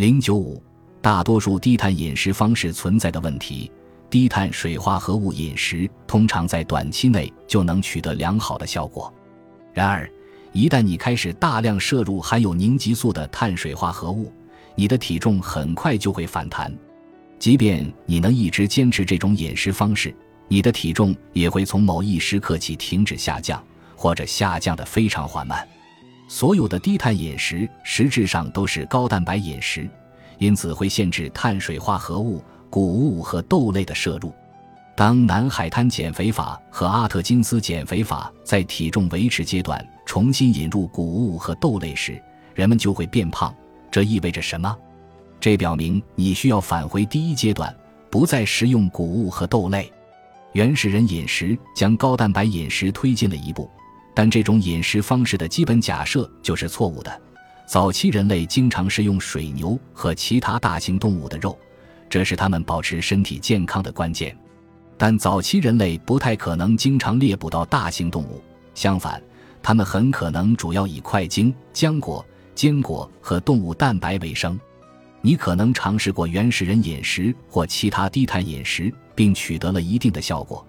零九五，大多数低碳饮食方式存在的问题。低碳水化合物饮食通常在短期内就能取得良好的效果，然而，一旦你开始大量摄入含有凝集素的碳水化合物，你的体重很快就会反弹。即便你能一直坚持这种饮食方式，你的体重也会从某一时刻起停止下降，或者下降的非常缓慢。所有的低碳饮食实质上都是高蛋白饮食，因此会限制碳水化合物。谷物和豆类的摄入。当南海滩减肥法和阿特金斯减肥法在体重维持阶段重新引入谷物和豆类时，人们就会变胖。这意味着什么？这表明你需要返回第一阶段，不再食用谷物和豆类。原始人饮食将高蛋白饮食推进了一步，但这种饮食方式的基本假设就是错误的。早期人类经常食用水牛和其他大型动物的肉。这是他们保持身体健康的关键，但早期人类不太可能经常猎捕到大型动物。相反，他们很可能主要以块茎、浆果、坚果和动物蛋白为生。你可能尝试过原始人饮食或其他低碳饮食，并取得了一定的效果。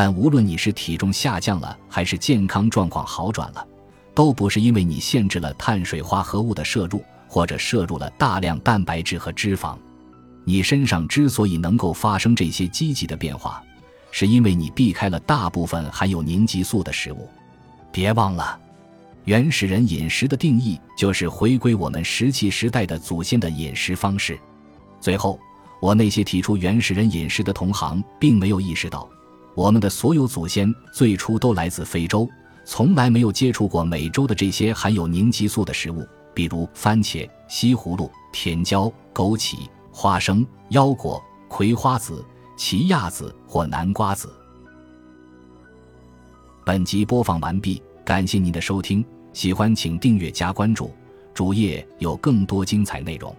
但无论你是体重下降了，还是健康状况好转了，都不是因为你限制了碳水化合物的摄入，或者摄入了大量蛋白质和脂肪。你身上之所以能够发生这些积极的变化，是因为你避开了大部分含有凝集素的食物。别忘了，原始人饮食的定义就是回归我们石器时代的祖先的饮食方式。最后，我那些提出原始人饮食的同行并没有意识到，我们的所有祖先最初都来自非洲，从来没有接触过美洲的这些含有凝集素的食物，比如番茄、西葫芦、甜椒、枸杞。花生、腰果、葵花籽、奇亚籽或南瓜籽。本集播放完毕，感谢您的收听，喜欢请订阅加关注，主页有更多精彩内容。